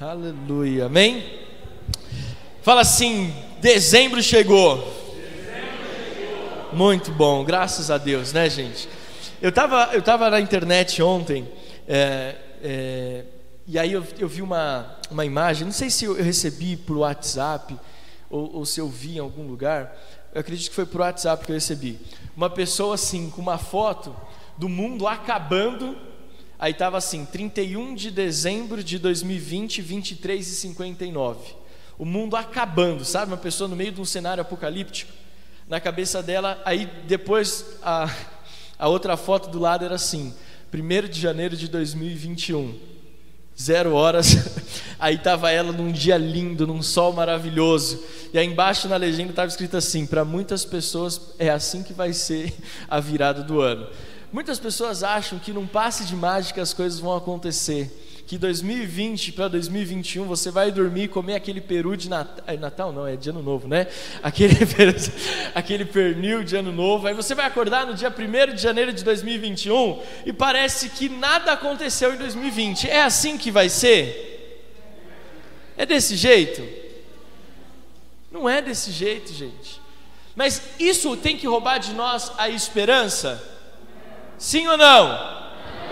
Aleluia, amém? Fala assim: dezembro chegou. Muito bom, graças a Deus, né, gente? Eu estava eu tava na internet ontem, é, é, e aí eu, eu, vi uma, uma imagem, não sei se eu recebi por WhatsApp ou, ou se eu vi em algum lugar, eu acredito que foi por WhatsApp que eu recebi. Uma pessoa assim, com uma foto do mundo acabando, aí estava assim, 31 de dezembro de 2020, 23 e 59. O mundo acabando, sabe? Uma pessoa no meio de um cenário apocalíptico. Na cabeça dela, aí depois a, a outra foto do lado era assim, 1 de janeiro de 2021 zero horas, aí estava ela num dia lindo, num sol maravilhoso, e aí embaixo na legenda estava escrito assim: para muitas pessoas é assim que vai ser a virada do ano. Muitas pessoas acham que num passe de mágica as coisas vão acontecer que 2020 para 2021 você vai dormir e comer aquele peru de Natal, é Natal não, é de Ano Novo, né? Aquele, aquele pernil de Ano Novo. Aí você vai acordar no dia 1 de janeiro de 2021 e parece que nada aconteceu em 2020. É assim que vai ser? É desse jeito? Não é desse jeito, gente. Mas isso tem que roubar de nós a esperança? Sim ou não?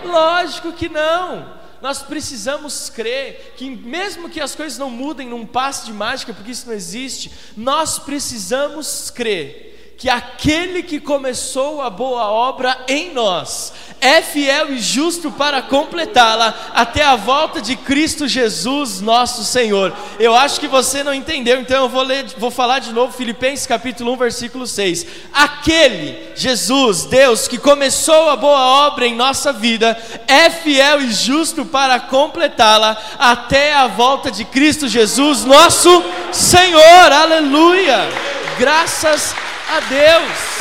Lógico que não nós precisamos crer que, mesmo que as coisas não mudem num passe de mágica, porque isso não existe, nós precisamos crer que aquele que começou a boa obra em nós é fiel e justo para completá-la até a volta de Cristo Jesus, nosso Senhor. Eu acho que você não entendeu, então eu vou ler, vou falar de novo Filipenses capítulo 1, versículo 6. Aquele Jesus, Deus que começou a boa obra em nossa vida, é fiel e justo para completá-la até a volta de Cristo Jesus, nosso Senhor. Aleluia! Graças a a Deus.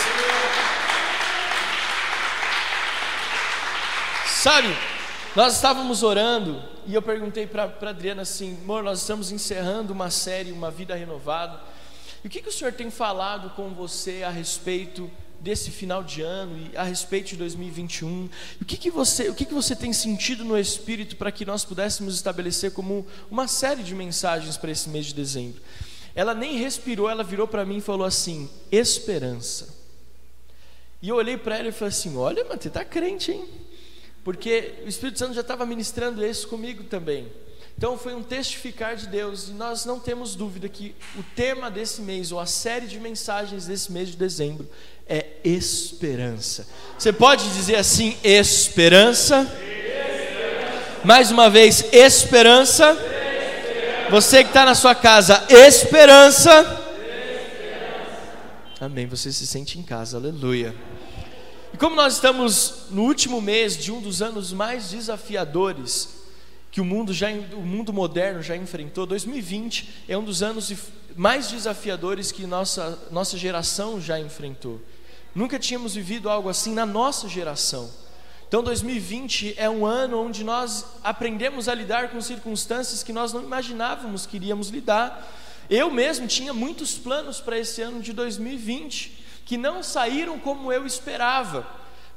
Sabe, nós estávamos orando e eu perguntei para Adriana assim: amor, nós estamos encerrando uma série, uma vida renovada. E o que, que o Senhor tem falado com você a respeito desse final de ano e a respeito de 2021? O que, que, você, o que, que você tem sentido no Espírito para que nós pudéssemos estabelecer como uma série de mensagens para esse mês de dezembro? Ela nem respirou, ela virou para mim e falou assim: esperança. E eu olhei para ela e falei assim: olha, mas você está crente, hein? Porque o Espírito Santo já estava ministrando isso comigo também. Então foi um testificar de Deus, e nós não temos dúvida que o tema desse mês, ou a série de mensagens desse mês de dezembro, é esperança. Você pode dizer assim: esperança? esperança. Mais uma vez, esperança. Você que está na sua casa, esperança. esperança. Amém. Você se sente em casa, aleluia. E como nós estamos no último mês de um dos anos mais desafiadores que o mundo já o mundo moderno já enfrentou, 2020 é um dos anos mais desafiadores que nossa nossa geração já enfrentou. Nunca tínhamos vivido algo assim na nossa geração. Então 2020 é um ano onde nós aprendemos a lidar com circunstâncias que nós não imaginávamos que iríamos lidar. Eu mesmo tinha muitos planos para esse ano de 2020 que não saíram como eu esperava.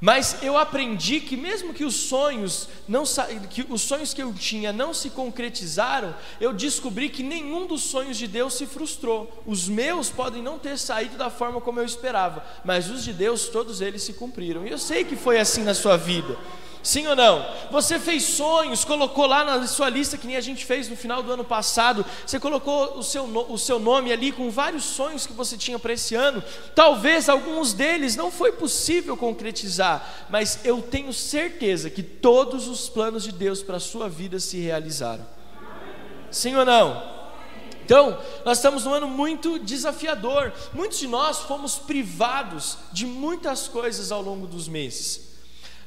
Mas eu aprendi que mesmo que os sonhos não que os sonhos que eu tinha não se concretizaram, eu descobri que nenhum dos sonhos de Deus se frustrou. Os meus podem não ter saído da forma como eu esperava, mas os de Deus todos eles se cumpriram. E eu sei que foi assim na sua vida. Sim ou não? Você fez sonhos, colocou lá na sua lista, que nem a gente fez no final do ano passado. Você colocou o seu, o seu nome ali com vários sonhos que você tinha para esse ano. Talvez alguns deles não foi possível concretizar, mas eu tenho certeza que todos os planos de Deus para a sua vida se realizaram. Sim ou não? Então, nós estamos num ano muito desafiador. Muitos de nós fomos privados de muitas coisas ao longo dos meses.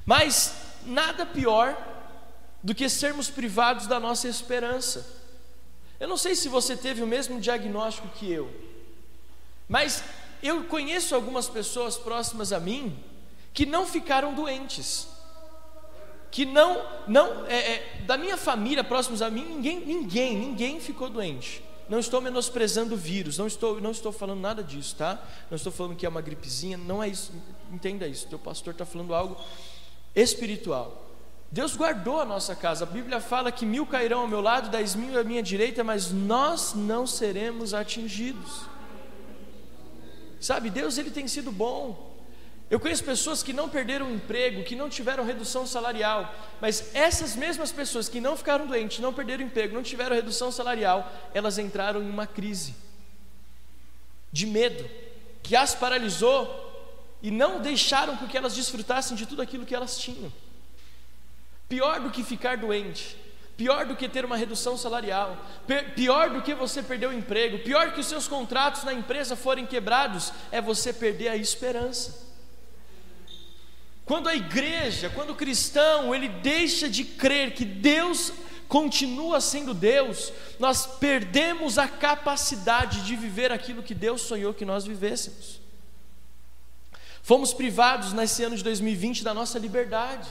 Mas nada pior do que sermos privados da nossa esperança. Eu não sei se você teve o mesmo diagnóstico que eu, mas eu conheço algumas pessoas próximas a mim que não ficaram doentes, que não, não, é, é, da minha família próximos a mim, ninguém, ninguém, ninguém ficou doente. Não estou menosprezando o vírus, não estou, não estou falando nada disso, tá? Não estou falando que é uma gripezinha, não é isso, entenda isso. Teu pastor está falando algo espiritual. Deus guardou a nossa casa. A Bíblia fala que mil cairão ao meu lado, dez mil à minha direita, mas nós não seremos atingidos. Sabe, Deus ele tem sido bom. Eu conheço pessoas que não perderam o emprego, que não tiveram redução salarial, mas essas mesmas pessoas que não ficaram doentes, não perderam o emprego, não tiveram redução salarial, elas entraram em uma crise de medo que as paralisou e não deixaram com que elas desfrutassem de tudo aquilo que elas tinham. Pior do que ficar doente, pior do que ter uma redução salarial, pior do que você perder o emprego, pior que os seus contratos na empresa forem quebrados, é você perder a esperança. Quando a igreja, quando o cristão, ele deixa de crer que Deus continua sendo Deus, nós perdemos a capacidade de viver aquilo que Deus sonhou que nós vivêssemos. Fomos privados nesse ano de 2020 da nossa liberdade.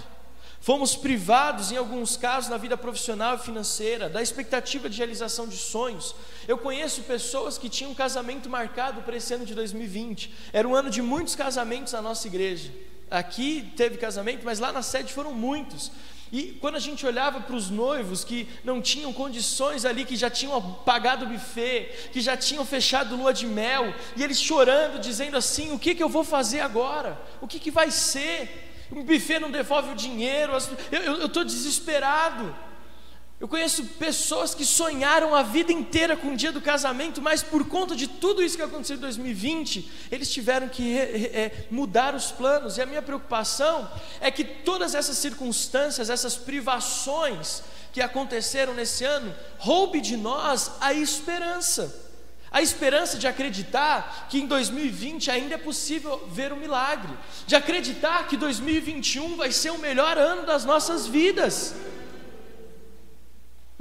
Fomos privados, em alguns casos, na vida profissional e financeira, da expectativa de realização de sonhos. Eu conheço pessoas que tinham um casamento marcado para esse ano de 2020. Era um ano de muitos casamentos na nossa igreja. Aqui teve casamento, mas lá na sede foram muitos. E quando a gente olhava para os noivos que não tinham condições ali, que já tinham pagado o buffet, que já tinham fechado lua de mel, e eles chorando, dizendo assim: o que, que eu vou fazer agora? O que, que vai ser? O buffet não devolve o dinheiro, eu estou desesperado. Eu conheço pessoas que sonharam a vida inteira com o dia do casamento, mas por conta de tudo isso que aconteceu em 2020, eles tiveram que é, mudar os planos. E a minha preocupação é que todas essas circunstâncias, essas privações que aconteceram nesse ano, roube de nós a esperança. A esperança de acreditar que em 2020 ainda é possível ver o um milagre, de acreditar que 2021 vai ser o melhor ano das nossas vidas.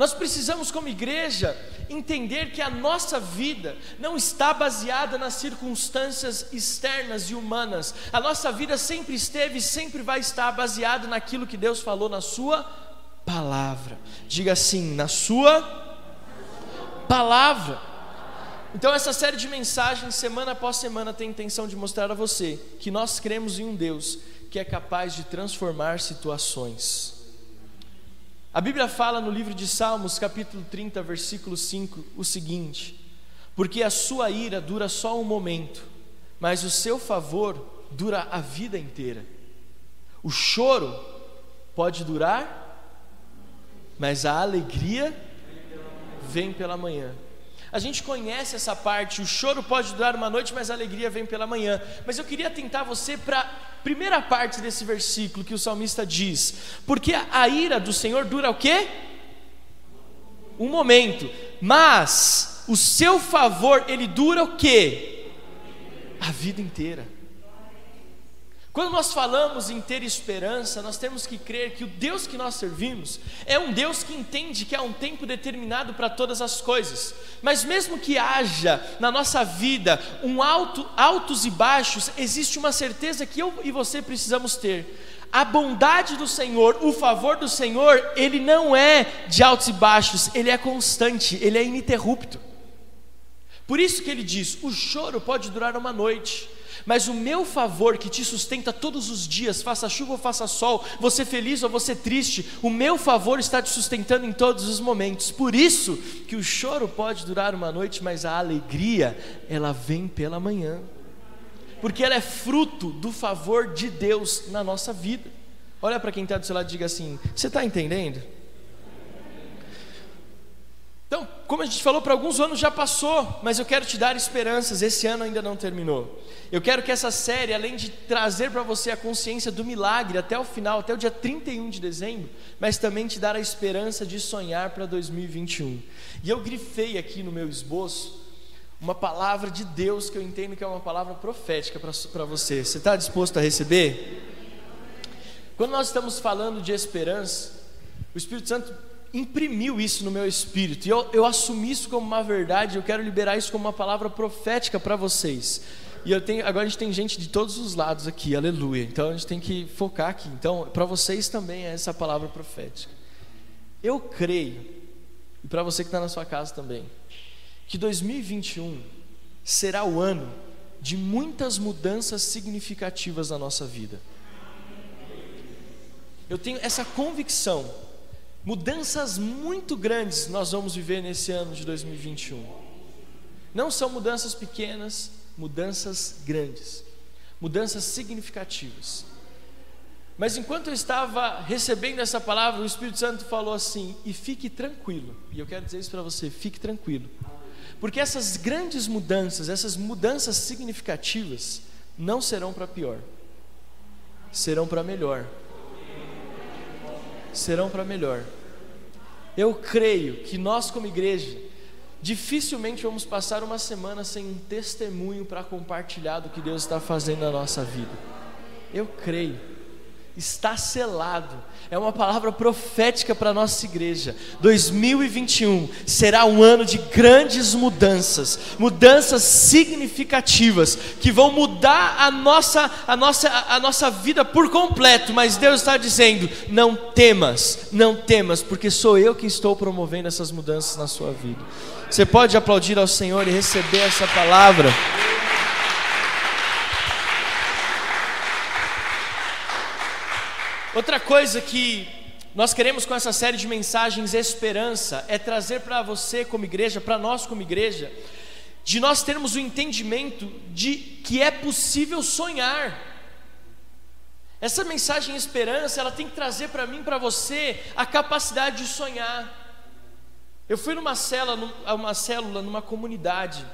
Nós precisamos, como igreja, entender que a nossa vida não está baseada nas circunstâncias externas e humanas. A nossa vida sempre esteve e sempre vai estar baseada naquilo que Deus falou na Sua palavra. Diga assim: na Sua palavra. Então, essa série de mensagens, semana após semana, tem a intenção de mostrar a você que nós cremos em um Deus que é capaz de transformar situações. A Bíblia fala no livro de Salmos, capítulo 30, versículo 5, o seguinte: Porque a sua ira dura só um momento, mas o seu favor dura a vida inteira. O choro pode durar, mas a alegria vem pela manhã. A gente conhece essa parte, o choro pode durar uma noite, mas a alegria vem pela manhã. Mas eu queria tentar você para primeira parte desse versículo que o salmista diz: Porque a ira do Senhor dura o quê? Um momento, mas o seu favor ele dura o quê? A vida inteira. Quando nós falamos em ter esperança, nós temos que crer que o Deus que nós servimos é um Deus que entende que há um tempo determinado para todas as coisas. Mas mesmo que haja na nossa vida um alto, altos e baixos, existe uma certeza que eu e você precisamos ter. A bondade do Senhor, o favor do Senhor, ele não é de altos e baixos, ele é constante, ele é ininterrupto. Por isso que ele diz: o choro pode durar uma noite mas o meu favor que te sustenta todos os dias, faça chuva ou faça sol, você feliz ou você triste, o meu favor está te sustentando em todos os momentos. Por isso que o choro pode durar uma noite, mas a alegria, ela vem pela manhã. Porque ela é fruto do favor de Deus na nossa vida. Olha para quem está do seu lado e diga assim: Você está entendendo? Então, como a gente falou, para alguns anos já passou, mas eu quero te dar esperanças, esse ano ainda não terminou. Eu quero que essa série, além de trazer para você a consciência do milagre até o final, até o dia 31 de dezembro, mas também te dar a esperança de sonhar para 2021. E eu grifei aqui no meu esboço uma palavra de Deus que eu entendo que é uma palavra profética para você. Você está disposto a receber? Quando nós estamos falando de esperança, o Espírito Santo imprimiu isso no meu espírito, e eu, eu assumi isso como uma verdade, eu quero liberar isso como uma palavra profética para vocês. E eu tenho, agora a gente tem gente de todos os lados aqui, aleluia. Então a gente tem que focar aqui. Então, para vocês também é essa palavra profética. Eu creio, e para você que está na sua casa também, que 2021 será o ano de muitas mudanças significativas na nossa vida. eu tenho essa convicção. Mudanças muito grandes nós vamos viver nesse ano de 2021. Não são mudanças pequenas, mudanças grandes, mudanças significativas. Mas enquanto eu estava recebendo essa palavra, o Espírito Santo falou assim: e fique tranquilo. E eu quero dizer isso para você: fique tranquilo. Porque essas grandes mudanças, essas mudanças significativas, não serão para pior, serão para melhor. Serão para melhor. Eu creio que nós, como igreja, dificilmente vamos passar uma semana sem um testemunho para compartilhar do que Deus está fazendo na nossa vida. Eu creio está selado. É uma palavra profética para a nossa igreja. 2021 será um ano de grandes mudanças, mudanças significativas que vão mudar a nossa, a nossa, a nossa vida por completo. Mas Deus está dizendo: não temas, não temas, porque sou eu que estou promovendo essas mudanças na sua vida. Você pode aplaudir ao Senhor e receber essa palavra. Outra coisa que nós queremos com essa série de mensagens esperança é trazer para você como igreja, para nós como igreja, de nós termos o entendimento de que é possível sonhar. Essa mensagem esperança, ela tem que trazer para mim, para você, a capacidade de sonhar. Eu fui numa célula, uma célula numa comunidade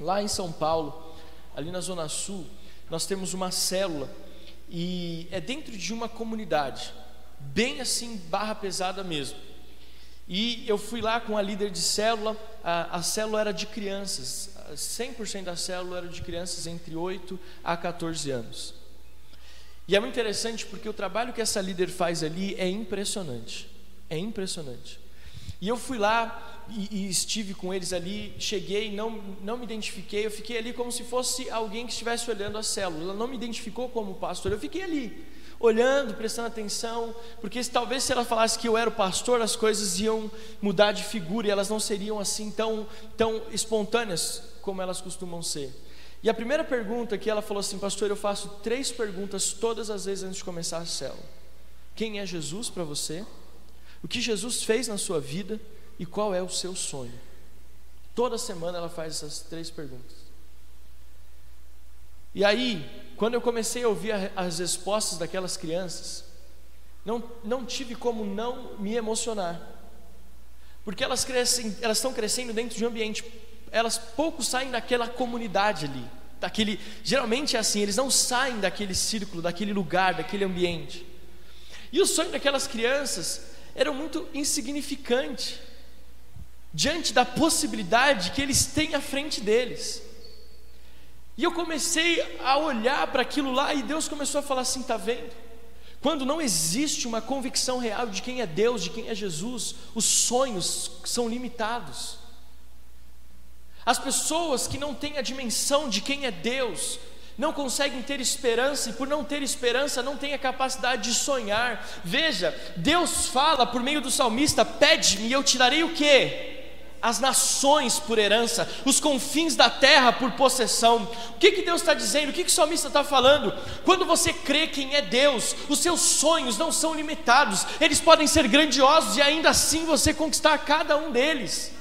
lá em São Paulo, ali na Zona Sul, nós temos uma célula e é dentro de uma comunidade, bem assim, barra pesada mesmo. E eu fui lá com a líder de célula, a, a célula era de crianças, 100% da célula era de crianças entre 8 a 14 anos. E é muito interessante porque o trabalho que essa líder faz ali é impressionante, é impressionante. E eu fui lá, e, e, estive com eles ali, cheguei, não, não me identifiquei, eu fiquei ali como se fosse alguém que estivesse olhando a célula. Ela não me identificou como pastor, eu fiquei ali, olhando, prestando atenção, porque talvez se ela falasse que eu era o pastor, as coisas iam mudar de figura e elas não seriam assim tão, tão espontâneas como elas costumam ser. E a primeira pergunta que ela falou assim, pastor, eu faço três perguntas todas as vezes antes de começar a célula. Quem é Jesus para você? O que Jesus fez na sua vida? E qual é o seu sonho? Toda semana ela faz essas três perguntas. E aí, quando eu comecei a ouvir as respostas daquelas crianças, não, não tive como não me emocionar. Porque elas crescem, elas estão crescendo dentro de um ambiente, elas pouco saem daquela comunidade ali, daquele, geralmente é assim, eles não saem daquele círculo, daquele lugar, daquele ambiente. E o sonho daquelas crianças era muito insignificante diante da possibilidade que eles têm à frente deles. E eu comecei a olhar para aquilo lá e Deus começou a falar assim: está vendo? Quando não existe uma convicção real de quem é Deus, de quem é Jesus, os sonhos são limitados. As pessoas que não têm a dimensão de quem é Deus, não conseguem ter esperança, e por não ter esperança, não têm a capacidade de sonhar. Veja, Deus fala por meio do salmista: pede-me e eu te darei o que? as nações por herança, os confins da terra por possessão. O que, que Deus está dizendo? O que, que o salmista está falando? Quando você crê quem é Deus, os seus sonhos não são limitados, eles podem ser grandiosos e ainda assim você conquistar cada um deles.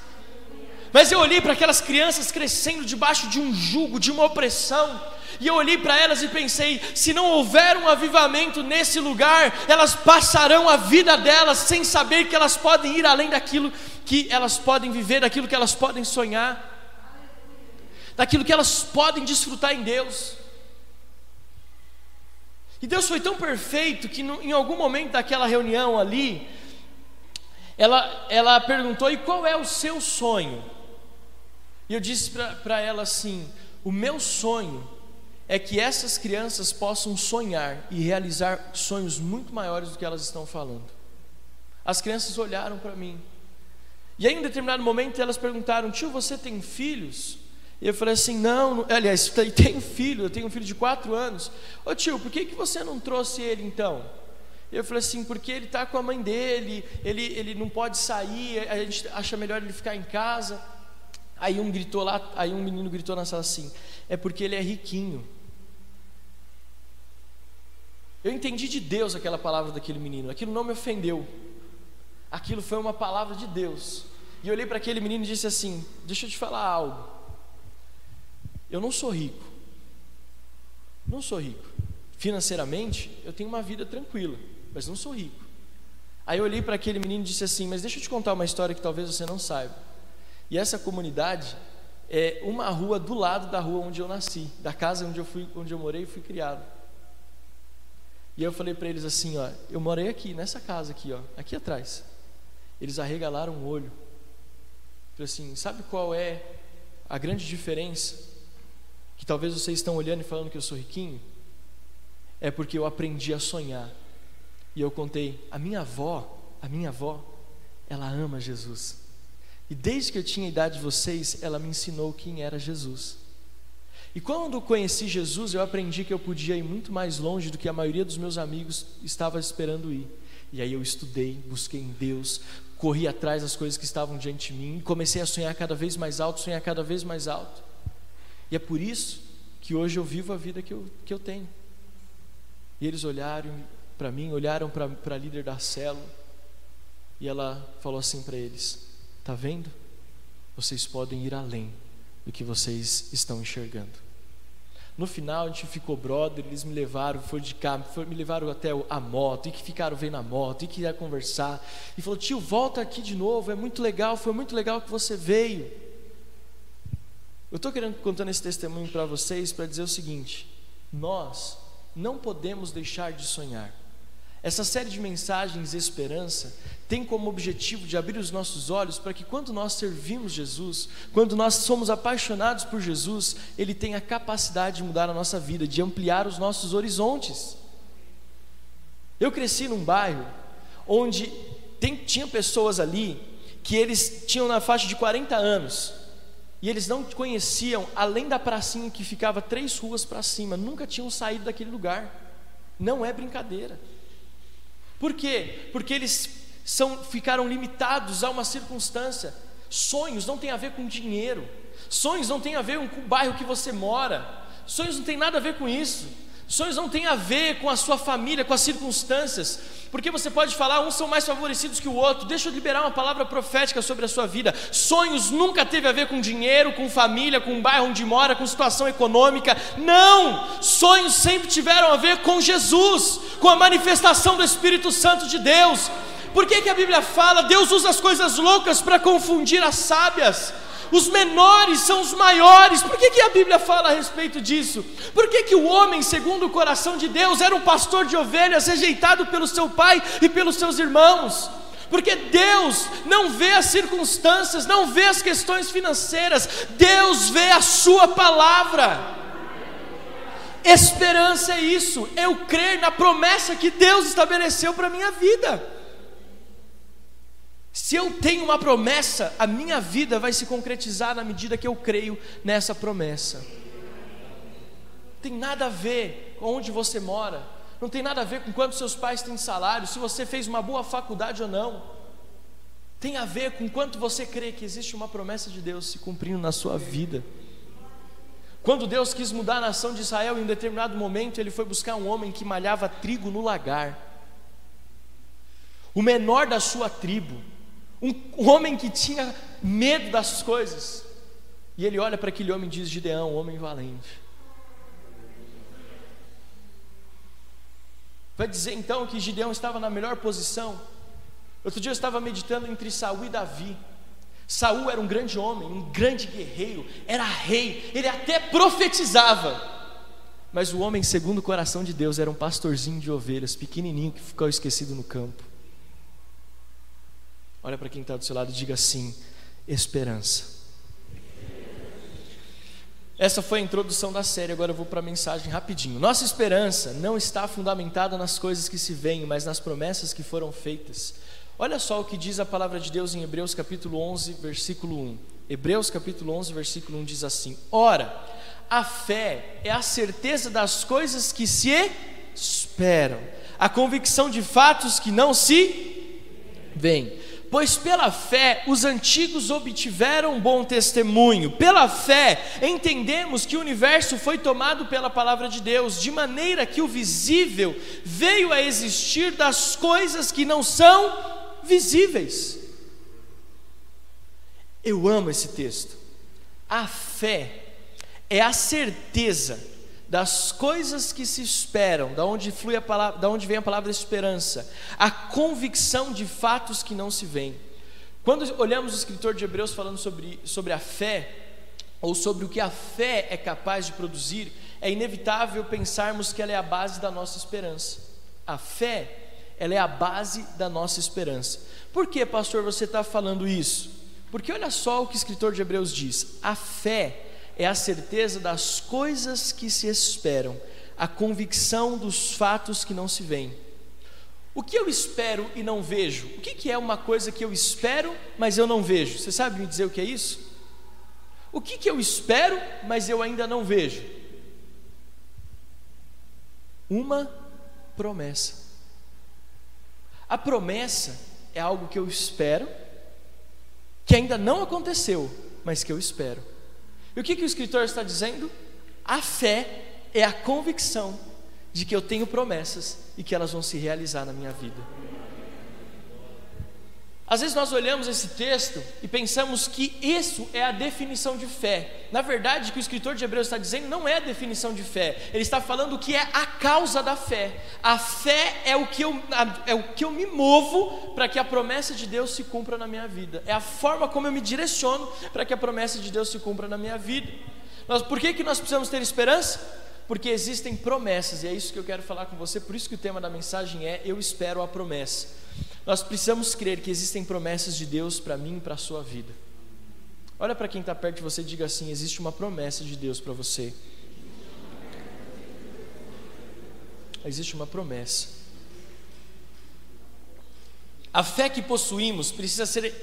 Mas eu olhei para aquelas crianças crescendo debaixo de um jugo, de uma opressão, e eu olhei para elas e pensei: se não houver um avivamento nesse lugar, elas passarão a vida delas sem saber que elas podem ir além daquilo que elas podem viver, daquilo que elas podem sonhar, daquilo que elas podem desfrutar em Deus. E Deus foi tão perfeito que no, em algum momento daquela reunião ali, ela, ela perguntou: e qual é o seu sonho? E eu disse para ela assim: o meu sonho é que essas crianças possam sonhar e realizar sonhos muito maiores do que elas estão falando. As crianças olharam para mim. E aí, em um determinado momento, elas perguntaram: Tio, você tem filhos? E eu falei assim: Não, aliás, tenho filho, eu tenho um filho de quatro anos. Ô tio, por que, que você não trouxe ele então? E eu falei assim: Porque ele está com a mãe dele, ele, ele não pode sair, a gente acha melhor ele ficar em casa. Aí um gritou lá, aí um menino gritou na sala assim: É porque ele é riquinho. Eu entendi de Deus aquela palavra daquele menino, aquilo não me ofendeu, aquilo foi uma palavra de Deus. E eu olhei para aquele menino e disse assim: Deixa eu te falar algo. Eu não sou rico, não sou rico. Financeiramente, eu tenho uma vida tranquila, mas não sou rico. Aí eu olhei para aquele menino e disse assim: Mas deixa eu te contar uma história que talvez você não saiba. E essa comunidade é uma rua do lado da rua onde eu nasci, da casa onde eu fui, onde eu morei e fui criado. E eu falei para eles assim, ó, eu morei aqui nessa casa aqui, ó, aqui atrás. Eles arregalaram o olho. Falei assim, sabe qual é a grande diferença? Que talvez vocês estão olhando e falando que eu sou riquinho. É porque eu aprendi a sonhar. E eu contei, a minha avó, a minha avó, ela ama Jesus. E desde que eu tinha a idade de vocês, ela me ensinou quem era Jesus. E quando conheci Jesus, eu aprendi que eu podia ir muito mais longe do que a maioria dos meus amigos estava esperando ir. E aí eu estudei, busquei em Deus, corri atrás das coisas que estavam diante de mim, e comecei a sonhar cada vez mais alto, sonhar cada vez mais alto. E é por isso que hoje eu vivo a vida que eu, que eu tenho. E eles olharam para mim, olharam para a líder da célula, e ela falou assim para eles: Está vendo? Vocês podem ir além do que vocês estão enxergando. No final a gente ficou brother, eles me levaram, foi de cá, me levaram até a moto, e que ficaram vendo a moto, e que ia conversar, e falou: tio, volta aqui de novo, é muito legal, foi muito legal que você veio. Eu estou querendo contando esse testemunho para vocês para dizer o seguinte: nós não podemos deixar de sonhar. Essa série de mensagens esperança tem como objetivo de abrir os nossos olhos para que quando nós servimos Jesus, quando nós somos apaixonados por Jesus, Ele tem a capacidade de mudar a nossa vida, de ampliar os nossos horizontes. Eu cresci num bairro onde tem, tinha pessoas ali que eles tinham na faixa de 40 anos e eles não conheciam além da pracinha que ficava três ruas para cima, nunca tinham saído daquele lugar. Não é brincadeira. Por quê? Porque eles são, ficaram limitados a uma circunstância. Sonhos não tem a ver com dinheiro. Sonhos não tem a ver com o bairro que você mora. Sonhos não tem nada a ver com isso. Sonhos não tem a ver com a sua família, com as circunstâncias, porque você pode falar, uns são mais favorecidos que o outro. Deixa eu liberar uma palavra profética sobre a sua vida. Sonhos nunca teve a ver com dinheiro, com família, com bairro onde mora, com situação econômica. Não! Sonhos sempre tiveram a ver com Jesus, com a manifestação do Espírito Santo de Deus. Por que, que a Bíblia fala? Deus usa as coisas loucas para confundir as sábias os menores são os maiores. Por que, que a Bíblia fala a respeito disso? Por que, que o homem, segundo o coração de Deus, era um pastor de ovelhas rejeitado pelo seu pai e pelos seus irmãos? Porque Deus não vê as circunstâncias, não vê as questões financeiras, Deus vê a Sua palavra. Esperança é isso, eu crer na promessa que Deus estabeleceu para a minha vida. Se eu tenho uma promessa, a minha vida vai se concretizar na medida que eu creio nessa promessa. Não tem nada a ver com onde você mora, não tem nada a ver com quanto seus pais têm salário, se você fez uma boa faculdade ou não. Tem a ver com quanto você crê que existe uma promessa de Deus se cumprindo na sua vida. Quando Deus quis mudar a nação de Israel, em um determinado momento, ele foi buscar um homem que malhava trigo no lagar, o menor da sua tribo um homem que tinha medo das coisas. E ele olha para aquele homem e diz: Gideão, homem valente. Vai dizer então que Gideão estava na melhor posição. Outro dia eu estava meditando entre Saul e Davi. Saul era um grande homem, um grande guerreiro, era rei, ele até profetizava. Mas o homem segundo o coração de Deus era um pastorzinho de ovelhas, pequenininho que ficou esquecido no campo. Olha para quem está do seu lado e diga assim: esperança. Essa foi a introdução da série, agora eu vou para a mensagem rapidinho. Nossa esperança não está fundamentada nas coisas que se veem, mas nas promessas que foram feitas. Olha só o que diz a palavra de Deus em Hebreus capítulo 11, versículo 1. Hebreus capítulo 11, versículo 1 diz assim: Ora, a fé é a certeza das coisas que se esperam, a convicção de fatos que não se veem. Pois pela fé os antigos obtiveram bom testemunho. Pela fé entendemos que o universo foi tomado pela palavra de Deus, de maneira que o visível veio a existir das coisas que não são visíveis. Eu amo esse texto. A fé é a certeza das coisas que se esperam, da onde flui a palavra, da onde vem a palavra esperança, a convicção de fatos que não se veem. Quando olhamos o escritor de Hebreus falando sobre, sobre a fé, ou sobre o que a fé é capaz de produzir, é inevitável pensarmos que ela é a base da nossa esperança. A fé, ela é a base da nossa esperança. Por que, pastor, você está falando isso? Porque olha só o que o escritor de Hebreus diz: a fé é a certeza das coisas que se esperam, a convicção dos fatos que não se veem. O que eu espero e não vejo? O que, é uma coisa que eu espero, mas eu não vejo? Você sabe me dizer o que é isso? O que, que eu espero, mas eu ainda não vejo? Uma promessa. A promessa é algo que eu espero, que ainda não aconteceu, mas que eu espero. E o que, que o escritor está dizendo? A fé é a convicção de que eu tenho promessas e que elas vão se realizar na minha vida. Às vezes nós olhamos esse texto e pensamos que isso é a definição de fé. Na verdade, o que o escritor de Hebreus está dizendo não é a definição de fé. Ele está falando que é a causa da fé. A fé é o que eu, é o que eu me movo para que a promessa de Deus se cumpra na minha vida. É a forma como eu me direciono para que a promessa de Deus se cumpra na minha vida. Nós, por que, que nós precisamos ter esperança? Porque existem promessas, e é isso que eu quero falar com você, por isso que o tema da mensagem é Eu espero a promessa. Nós precisamos crer que existem promessas de Deus para mim e para a sua vida. Olha para quem está perto de você e diga assim: existe uma promessa de Deus para você. Existe uma promessa. A fé que possuímos precisa ser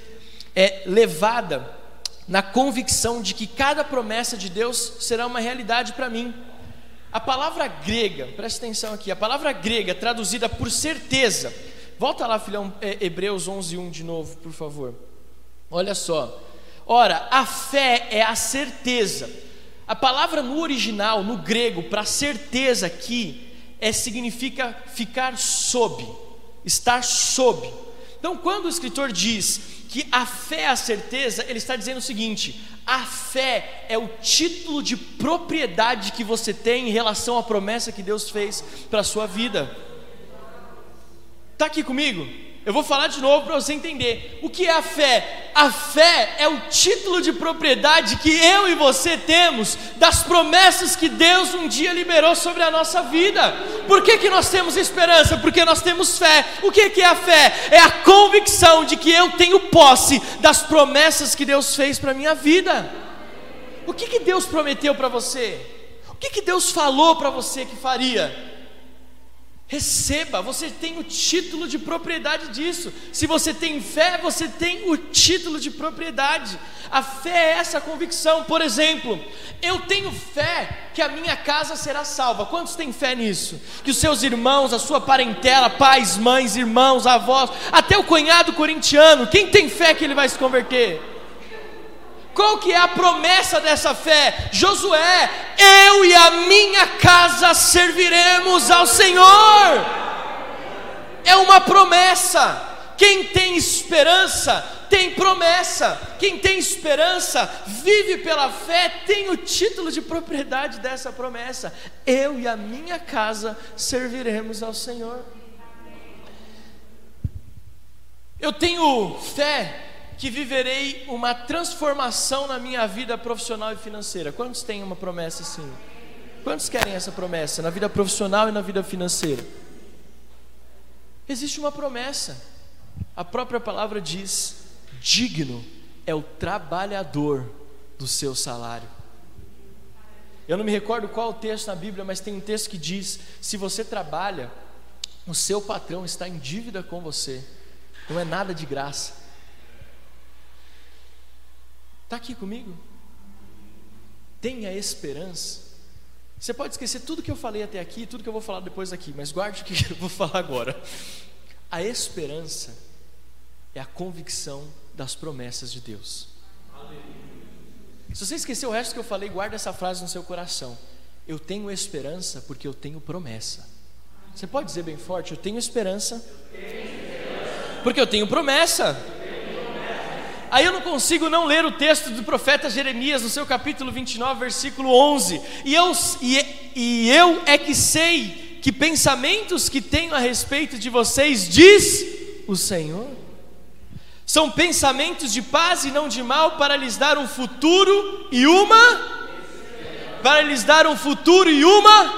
é, levada na convicção de que cada promessa de Deus será uma realidade para mim. A palavra grega, preste atenção aqui, a palavra grega traduzida por certeza, Volta lá, filhão, é, Hebreus 11, 1 de novo, por favor. Olha só. Ora, a fé é a certeza. A palavra no original, no grego, para certeza aqui, é, significa ficar sob, estar sob. Então, quando o escritor diz que a fé é a certeza, ele está dizendo o seguinte: a fé é o título de propriedade que você tem em relação à promessa que Deus fez para a sua vida. Está aqui comigo? Eu vou falar de novo para você entender. O que é a fé? A fé é o título de propriedade que eu e você temos das promessas que Deus um dia liberou sobre a nossa vida. Por que, que nós temos esperança? Porque nós temos fé. O que, que é a fé? É a convicção de que eu tenho posse das promessas que Deus fez para a minha vida. O que, que Deus prometeu para você? O que, que Deus falou para você que faria? Receba, você tem o título de propriedade disso. Se você tem fé, você tem o título de propriedade. A fé é essa convicção. Por exemplo, eu tenho fé que a minha casa será salva. Quantos têm fé nisso? Que os seus irmãos, a sua parentela, pais, mães, irmãos, avós, até o cunhado corintiano, quem tem fé que ele vai se converter? Qual que é a promessa dessa fé? Josué, eu e a minha casa serviremos ao Senhor. É uma promessa. Quem tem esperança tem promessa. Quem tem esperança vive pela fé, tem o título de propriedade dessa promessa. Eu e a minha casa serviremos ao Senhor. Eu tenho fé que viverei uma transformação na minha vida profissional e financeira. Quantos têm uma promessa assim? Quantos querem essa promessa na vida profissional e na vida financeira? Existe uma promessa. A própria palavra diz: digno é o trabalhador do seu salário. Eu não me recordo qual o texto na Bíblia, mas tem um texto que diz: se você trabalha, o seu patrão está em dívida com você, não é nada de graça. Está aqui comigo? Tenha esperança. Você pode esquecer tudo que eu falei até aqui, tudo que eu vou falar depois aqui, mas guarde o que eu vou falar agora. A esperança é a convicção das promessas de Deus. Se você esqueceu o resto que eu falei, guarda essa frase no seu coração. Eu tenho esperança porque eu tenho promessa. Você pode dizer bem forte: Eu tenho esperança, porque eu tenho promessa. Aí eu não consigo não ler o texto do profeta Jeremias, no seu capítulo 29, versículo 11. E eu, e, e eu é que sei que pensamentos que tenho a respeito de vocês, diz o Senhor. São pensamentos de paz e não de mal, para lhes dar um futuro e uma. Para lhes dar um futuro e uma.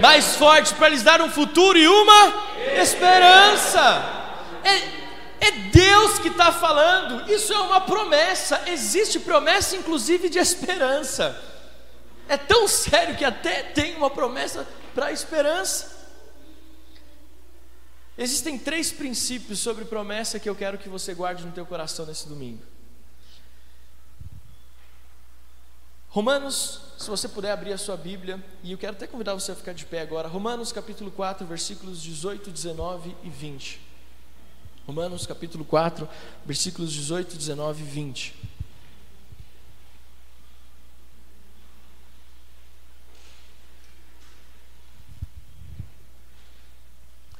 Mais forte, para lhes dar um futuro e uma esperança. É, é Deus que está falando, isso é uma promessa, existe promessa inclusive de esperança. É tão sério que até tem uma promessa para a esperança. Existem três princípios sobre promessa que eu quero que você guarde no teu coração nesse domingo. Romanos, se você puder abrir a sua Bíblia, e eu quero até convidar você a ficar de pé agora. Romanos capítulo 4, versículos 18, 19 e 20. Romanos capítulo 4, versículos 18, 19 e 20.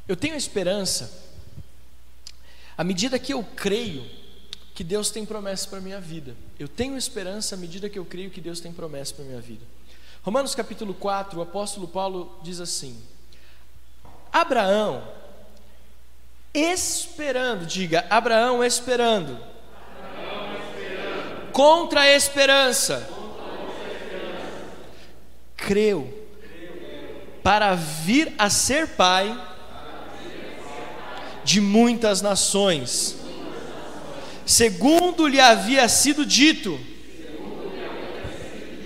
Eu tenho esperança, à medida que eu creio que Deus tem promessas para a minha vida. Eu tenho esperança à medida que eu creio que Deus tem promessas para a minha vida. Romanos capítulo 4, o apóstolo Paulo diz assim: Abraão esperando, diga, Abraão esperando. Abraão esperando. Contra a esperança. Creu para vir a ser pai de muitas nações, segundo lhe havia sido dito,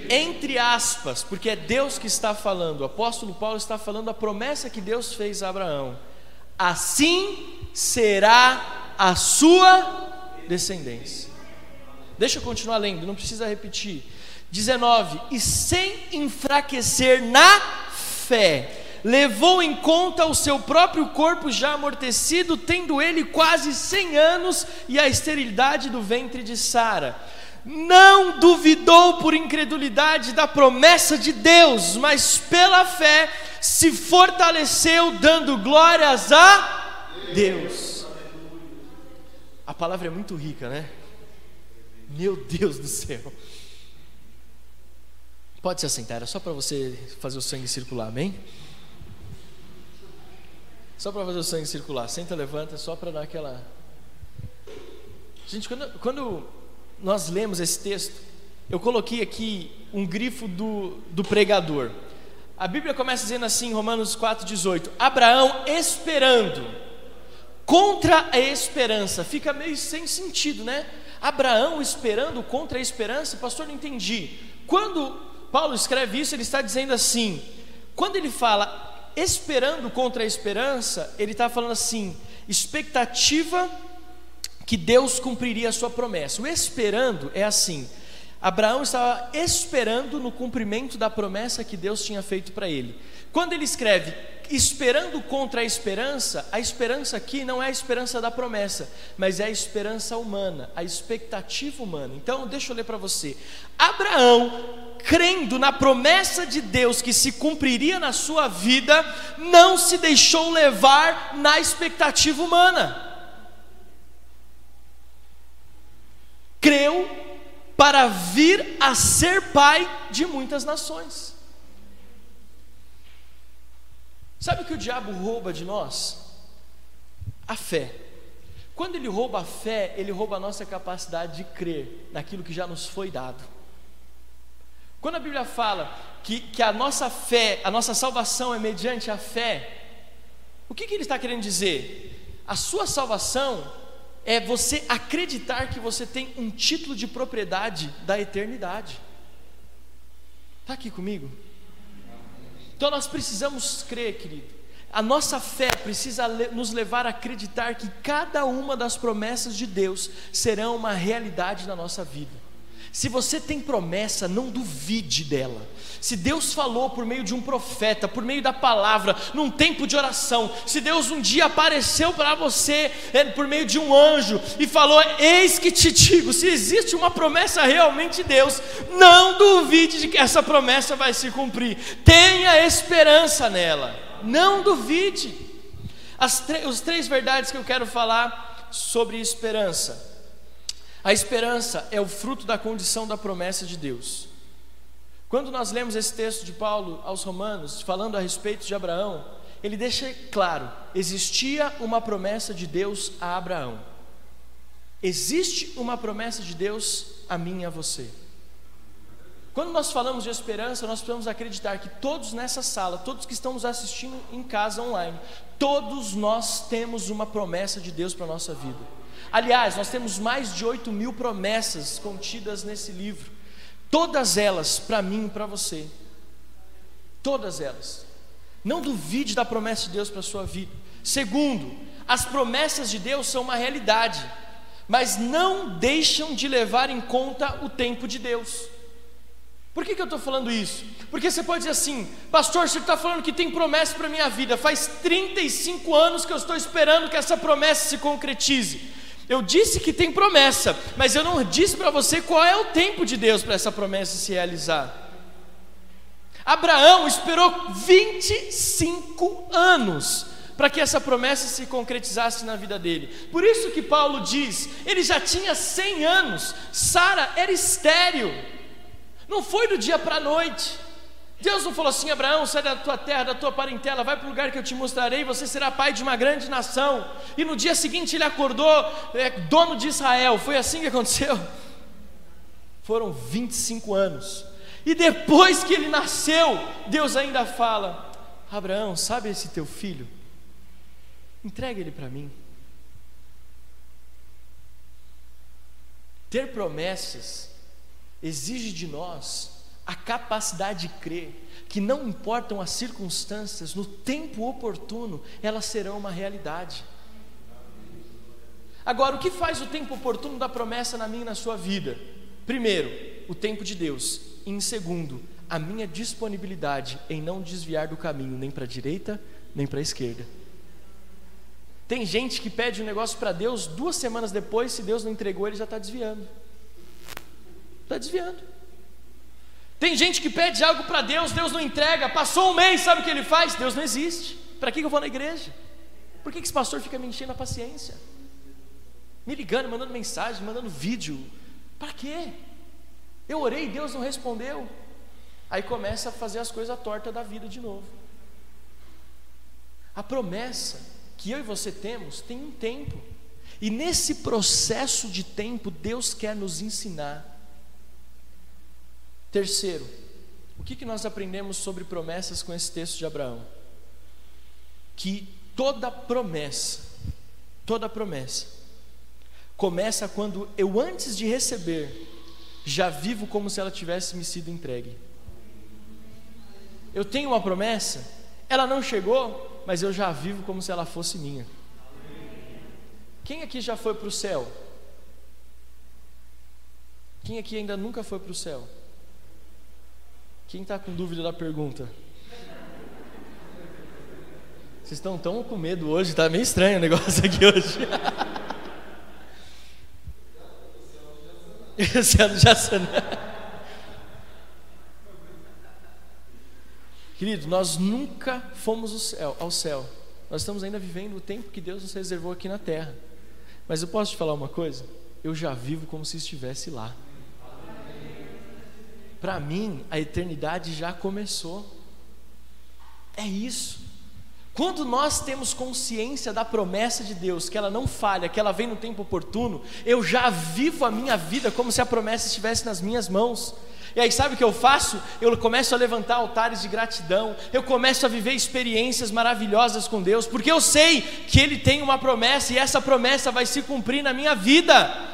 entre aspas, porque é Deus que está falando, o apóstolo Paulo está falando a promessa que Deus fez a Abraão assim será a sua descendência. Deixa eu continuar lendo, não precisa repetir. 19: E sem enfraquecer na fé, levou em conta o seu próprio corpo já amortecido, tendo ele quase 100 anos e a esterilidade do ventre de Sara. Não duvidou por incredulidade da promessa de Deus, mas pela fé se fortaleceu dando glórias a Deus. A palavra é muito rica, né? Meu Deus do céu. Pode se assentar, era só para você fazer o sangue circular, amém? Só para fazer o sangue circular. Senta, levanta, só para dar aquela. Gente, quando, quando nós lemos esse texto, eu coloquei aqui um grifo do, do pregador. A Bíblia começa dizendo assim, Romanos 4,18: Abraão esperando, contra a esperança, fica meio sem sentido, né? Abraão esperando contra a esperança, pastor, não entendi. Quando Paulo escreve isso, ele está dizendo assim: quando ele fala esperando contra a esperança, ele está falando assim, expectativa que Deus cumpriria a sua promessa. O esperando é assim: Abraão estava esperando no cumprimento da promessa que Deus tinha feito para ele. Quando ele escreve esperando contra a esperança, a esperança aqui não é a esperança da promessa, mas é a esperança humana, a expectativa humana. Então, deixa eu ler para você. Abraão, crendo na promessa de Deus que se cumpriria na sua vida, não se deixou levar na expectativa humana. Creu para vir a ser pai de muitas nações. Sabe o que o diabo rouba de nós? A fé. Quando ele rouba a fé, ele rouba a nossa capacidade de crer naquilo que já nos foi dado. Quando a Bíblia fala que, que a nossa fé, a nossa salvação é mediante a fé, o que, que ele está querendo dizer? A sua salvação é você acreditar que você tem um título de propriedade da eternidade. Está aqui comigo? Então nós precisamos crer, querido. A nossa fé precisa nos levar a acreditar que cada uma das promessas de Deus serão uma realidade na nossa vida. Se você tem promessa, não duvide dela. Se Deus falou por meio de um profeta, por meio da palavra, num tempo de oração, se Deus um dia apareceu para você é, por meio de um anjo e falou: Eis que te digo, se existe uma promessa realmente de Deus, não duvide de que essa promessa vai se cumprir. Tenha esperança nela, não duvide. As os três verdades que eu quero falar sobre esperança. A esperança é o fruto da condição da promessa de Deus. Quando nós lemos esse texto de Paulo aos Romanos, falando a respeito de Abraão, ele deixa claro: existia uma promessa de Deus a Abraão. Existe uma promessa de Deus a mim e a você. Quando nós falamos de esperança, nós precisamos acreditar que todos nessa sala, todos que estão nos assistindo em casa online, todos nós temos uma promessa de Deus para a nossa vida. Aliás, nós temos mais de 8 mil promessas contidas nesse livro. Todas elas para mim e para você. Todas elas. Não duvide da promessa de Deus para a sua vida. Segundo, as promessas de Deus são uma realidade, mas não deixam de levar em conta o tempo de Deus. Por que, que eu estou falando isso? Porque você pode dizer assim, pastor, você está falando que tem promessa para a minha vida, faz 35 anos que eu estou esperando que essa promessa se concretize. Eu disse que tem promessa, mas eu não disse para você qual é o tempo de Deus para essa promessa se realizar. Abraão esperou 25 anos para que essa promessa se concretizasse na vida dele. Por isso que Paulo diz, ele já tinha 100 anos, Sara era estéril. Não foi do dia para a noite. Deus não falou assim: Abraão, sai da tua terra, da tua parentela, vai para o lugar que eu te mostrarei, você será pai de uma grande nação. E no dia seguinte ele acordou, é, dono de Israel. Foi assim que aconteceu. Foram 25 anos. E depois que ele nasceu, Deus ainda fala: Abraão, sabe esse teu filho? Entrega ele para mim. Ter promessas exige de nós a capacidade de crer que não importam as circunstâncias, no tempo oportuno, elas serão uma realidade. Agora, o que faz o tempo oportuno da promessa na minha e na sua vida? Primeiro, o tempo de Deus. E em segundo, a minha disponibilidade em não desviar do caminho, nem para a direita, nem para a esquerda. Tem gente que pede um negócio para Deus, duas semanas depois, se Deus não entregou, ele já está desviando. Está desviando. Tem gente que pede algo para Deus, Deus não entrega, passou um mês, sabe o que ele faz? Deus não existe. Para que eu vou na igreja? Por que esse pastor fica me enchendo a paciência? Me ligando, mandando mensagem, mandando vídeo. Para quê? Eu orei Deus não respondeu. Aí começa a fazer as coisas tortas da vida de novo. A promessa que eu e você temos tem um tempo. E nesse processo de tempo, Deus quer nos ensinar Terceiro, o que, que nós aprendemos sobre promessas com esse texto de Abraão? Que toda promessa, toda promessa, começa quando eu, antes de receber, já vivo como se ela tivesse me sido entregue. Eu tenho uma promessa, ela não chegou, mas eu já vivo como se ela fosse minha. Quem aqui já foi para o céu? Quem aqui ainda nunca foi para o céu? Quem está com dúvida da pergunta? Vocês estão tão com medo hoje, está meio estranho o negócio aqui hoje. Esse ano já Querido, nós nunca fomos ao céu, ao céu. Nós estamos ainda vivendo o tempo que Deus nos reservou aqui na terra. Mas eu posso te falar uma coisa? Eu já vivo como se estivesse lá para mim a eternidade já começou. É isso. Quando nós temos consciência da promessa de Deus, que ela não falha, que ela vem no tempo oportuno, eu já vivo a minha vida como se a promessa estivesse nas minhas mãos. E aí, sabe o que eu faço? Eu começo a levantar altares de gratidão, eu começo a viver experiências maravilhosas com Deus, porque eu sei que Ele tem uma promessa e essa promessa vai se cumprir na minha vida.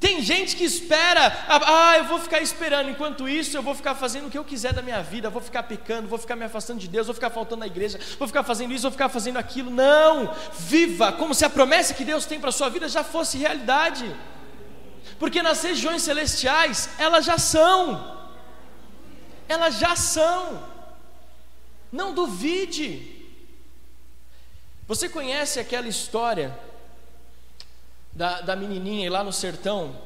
Tem gente que espera, ah, eu vou ficar esperando, enquanto isso eu vou ficar fazendo o que eu quiser da minha vida, vou ficar pecando, vou ficar me afastando de Deus, vou ficar faltando na igreja, vou ficar fazendo isso, vou ficar fazendo aquilo. Não! Viva como se a promessa que Deus tem para a sua vida já fosse realidade. porque nas regiões celestiais elas já são, elas já são, não duvide. Você conhece aquela história da, da menininha lá no sertão,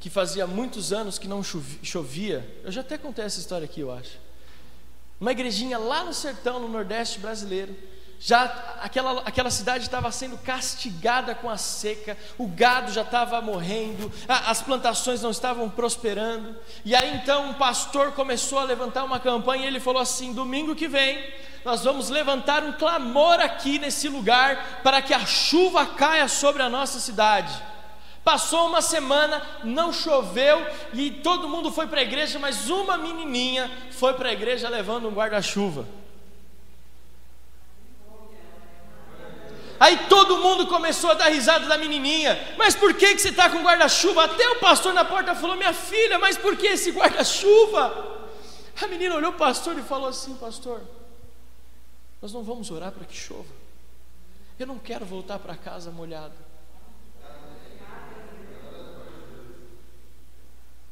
que fazia muitos anos que não chovia? Eu já até contei essa história aqui, eu acho. Uma igrejinha lá no sertão, no Nordeste brasileiro, já aquela, aquela cidade estava sendo castigada com a seca, o gado já estava morrendo, a, as plantações não estavam prosperando. E aí então um pastor começou a levantar uma campanha e ele falou assim: domingo que vem nós vamos levantar um clamor aqui nesse lugar para que a chuva caia sobre a nossa cidade. Passou uma semana, não choveu e todo mundo foi para a igreja, mas uma menininha foi para a igreja levando um guarda-chuva. Aí todo mundo começou a dar risada da menininha. Mas por que, que você está com guarda-chuva? Até o pastor na porta falou: Minha filha, mas por que esse guarda-chuva? A menina olhou o pastor e falou assim: Pastor, nós não vamos orar para que chova. Eu não quero voltar para casa molhado.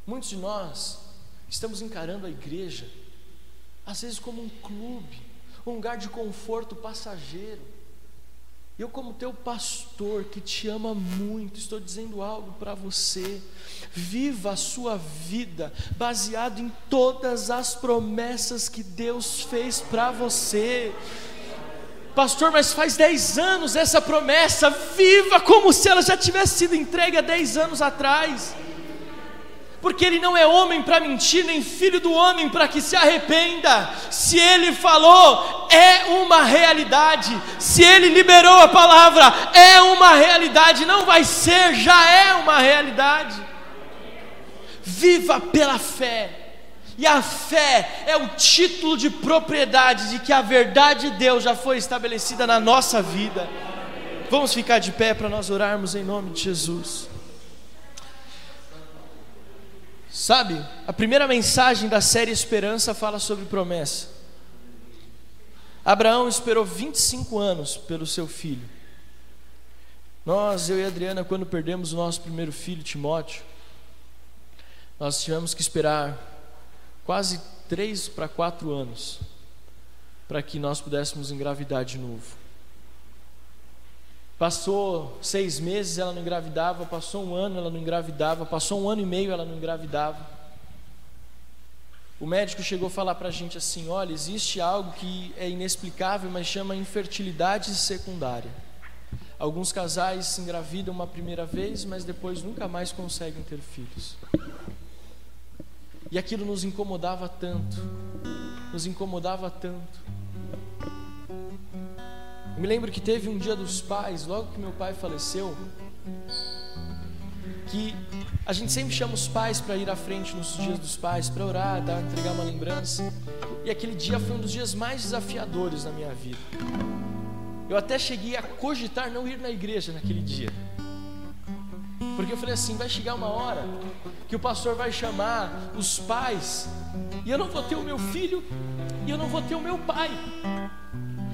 Muitos de nós estamos encarando a igreja, às vezes como um clube, um lugar de conforto passageiro. Eu, como teu pastor que te ama muito, estou dizendo algo para você. Viva a sua vida baseado em todas as promessas que Deus fez para você. Pastor, mas faz 10 anos essa promessa, viva como se ela já tivesse sido entregue há 10 anos atrás porque ele não é homem para mentir, nem filho do homem para que se arrependa. Se ele falou, é uma realidade. Se ele liberou a palavra, é uma realidade. Não vai ser, já é uma realidade. Viva pela fé. E a fé é o título de propriedade de que a verdade de Deus já foi estabelecida na nossa vida. Vamos ficar de pé para nós orarmos em nome de Jesus. Sabe, a primeira mensagem da série Esperança fala sobre promessa. Abraão esperou 25 anos pelo seu filho. Nós, eu e a Adriana, quando perdemos o nosso primeiro filho, Timóteo, nós tivemos que esperar quase três para quatro anos para que nós pudéssemos engravidar de novo. Passou seis meses, ela não engravidava. Passou um ano, ela não engravidava. Passou um ano e meio, ela não engravidava. O médico chegou a falar para a gente assim: olha, existe algo que é inexplicável, mas chama infertilidade secundária. Alguns casais se engravidam uma primeira vez, mas depois nunca mais conseguem ter filhos. E aquilo nos incomodava tanto, nos incomodava tanto. Eu me lembro que teve um dia dos pais, logo que meu pai faleceu, que a gente sempre chama os pais para ir à frente nos dias dos pais, para orar, dar, entregar uma lembrança. E aquele dia foi um dos dias mais desafiadores da minha vida. Eu até cheguei a cogitar não ir na igreja naquele dia. Porque eu falei assim: vai chegar uma hora que o pastor vai chamar os pais, e eu não vou ter o meu filho, e eu não vou ter o meu pai.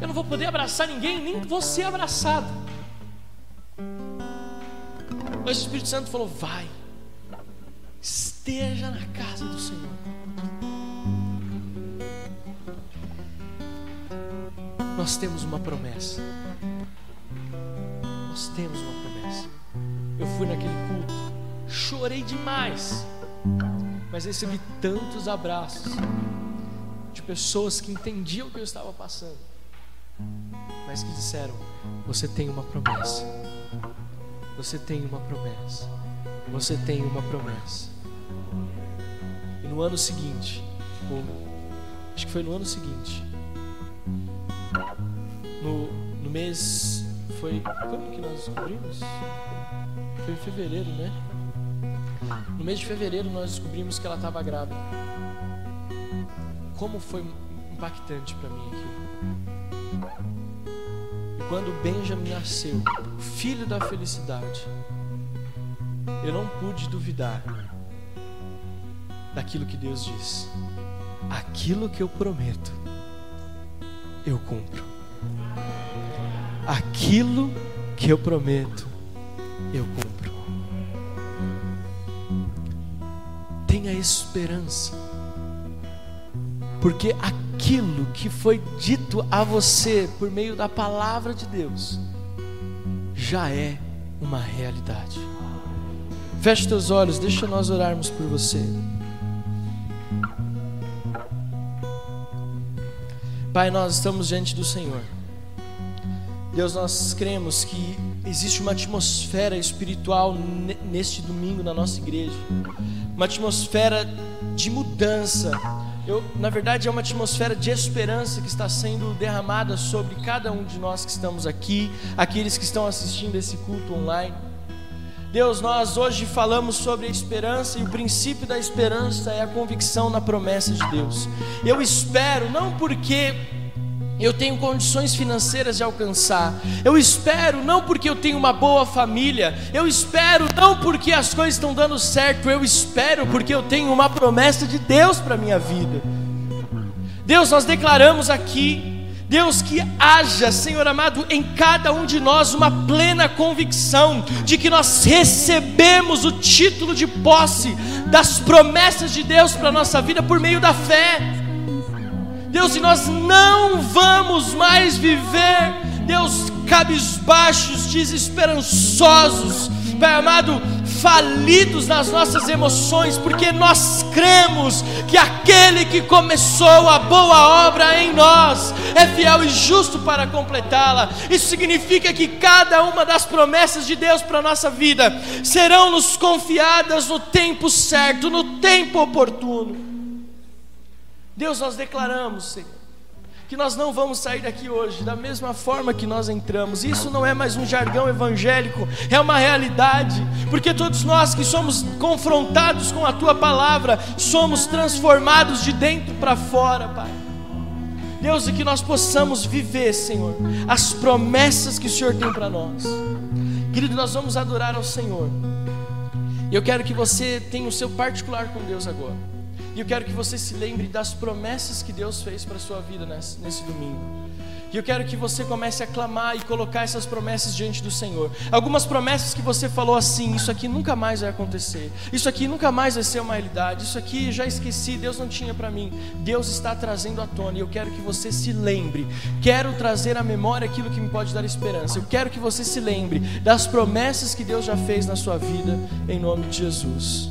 Eu não vou poder abraçar ninguém, nem você abraçado. Mas o Espírito Santo falou: vai, esteja na casa do Senhor. Nós temos uma promessa. Nós temos uma promessa. Eu fui naquele culto, chorei demais, mas recebi tantos abraços de pessoas que entendiam o que eu estava passando mas que disseram: Você tem uma promessa. Você tem uma promessa. Você tem uma promessa. E no ano seguinte, ou acho que foi no ano seguinte, no, no mês. Foi. Quando que nós descobrimos? Foi em fevereiro, né? No mês de fevereiro nós descobrimos que ela estava grávida. Como foi impactante para mim aquilo. Quando Benjamin nasceu, filho da felicidade, eu não pude duvidar daquilo que Deus diz. Aquilo que eu prometo, eu cumpro. Aquilo que eu prometo, eu cumpro. tenha esperança, porque aquilo que foi dito a você por meio da palavra de Deus já é uma realidade. Feche teus olhos, deixa nós orarmos por você. Pai, nós estamos diante do Senhor. Deus, nós cremos que existe uma atmosfera espiritual neste domingo na nossa igreja, uma atmosfera de mudança. Eu, na verdade, é uma atmosfera de esperança que está sendo derramada sobre cada um de nós que estamos aqui, aqueles que estão assistindo esse culto online. Deus, nós hoje falamos sobre a esperança e o princípio da esperança é a convicção na promessa de Deus. Eu espero, não porque eu tenho condições financeiras de alcançar. Eu espero não porque eu tenho uma boa família. Eu espero não porque as coisas estão dando certo. Eu espero porque eu tenho uma promessa de Deus para minha vida. Deus, nós declaramos aqui Deus, que haja, Senhor amado, em cada um de nós uma plena convicção de que nós recebemos o título de posse das promessas de Deus para a nossa vida por meio da fé. Deus, e nós não vamos mais viver, Deus, cabisbaixos, desesperançosos, Pai amado, falidos nas nossas emoções, porque nós cremos que aquele que começou a boa obra em nós é fiel e justo para completá-la. Isso significa que cada uma das promessas de Deus para a nossa vida serão nos confiadas no tempo certo, no tempo oportuno. Deus, nós declaramos, Senhor que nós não vamos sair daqui hoje da mesma forma que nós entramos. Isso não é mais um jargão evangélico, é uma realidade, porque todos nós que somos confrontados com a tua palavra, somos transformados de dentro para fora, Pai. Deus, e que nós possamos viver, Senhor, as promessas que o Senhor tem para nós. Querido, nós vamos adorar ao Senhor. E eu quero que você tenha o seu particular com Deus agora. E eu quero que você se lembre das promessas que Deus fez para a sua vida nesse, nesse domingo. E eu quero que você comece a clamar e colocar essas promessas diante do Senhor. Algumas promessas que você falou assim: Isso aqui nunca mais vai acontecer. Isso aqui nunca mais vai ser uma realidade. Isso aqui já esqueci. Deus não tinha para mim. Deus está trazendo à tona. E eu quero que você se lembre. Quero trazer à memória aquilo que me pode dar esperança. Eu quero que você se lembre das promessas que Deus já fez na sua vida. Em nome de Jesus.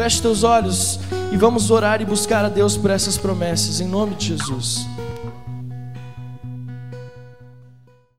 Feche teus olhos e vamos orar e buscar a Deus por essas promessas, em nome de Jesus.